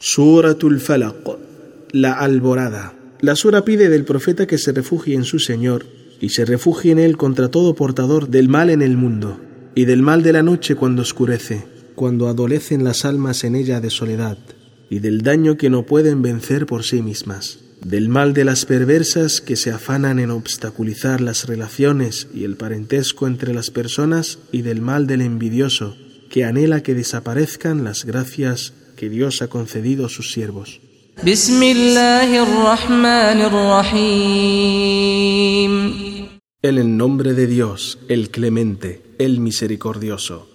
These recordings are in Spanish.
Suratul Falaq, la alborada. La sura pide del profeta que se refugie en su Señor y se refugie en él contra todo portador del mal en el mundo y del mal de la noche cuando oscurece, cuando adolecen las almas en ella de soledad y del daño que no pueden vencer por sí mismas, del mal de las perversas que se afanan en obstaculizar las relaciones y el parentesco entre las personas y del mal del envidioso que anhela que desaparezcan las gracias que Dios ha concedido a sus siervos. En el nombre de Dios, el clemente, el misericordioso.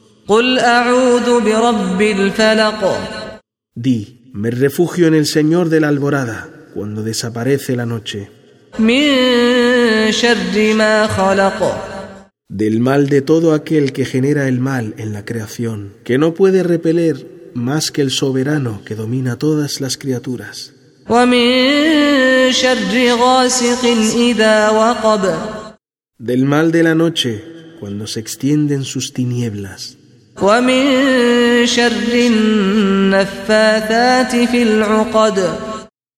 Di, me refugio en el Señor de la alborada, cuando desaparece la noche. Del mal de todo aquel que genera el mal en la creación, que no puede repeler más que el soberano que domina todas las criaturas. Del mal de la noche cuando se extienden sus tinieblas.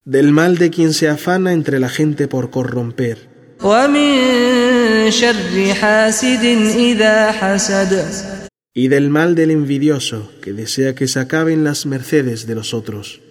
Del mal de quien se afana entre la gente por corromper y del mal del envidioso que desea que se acaben las mercedes de los otros.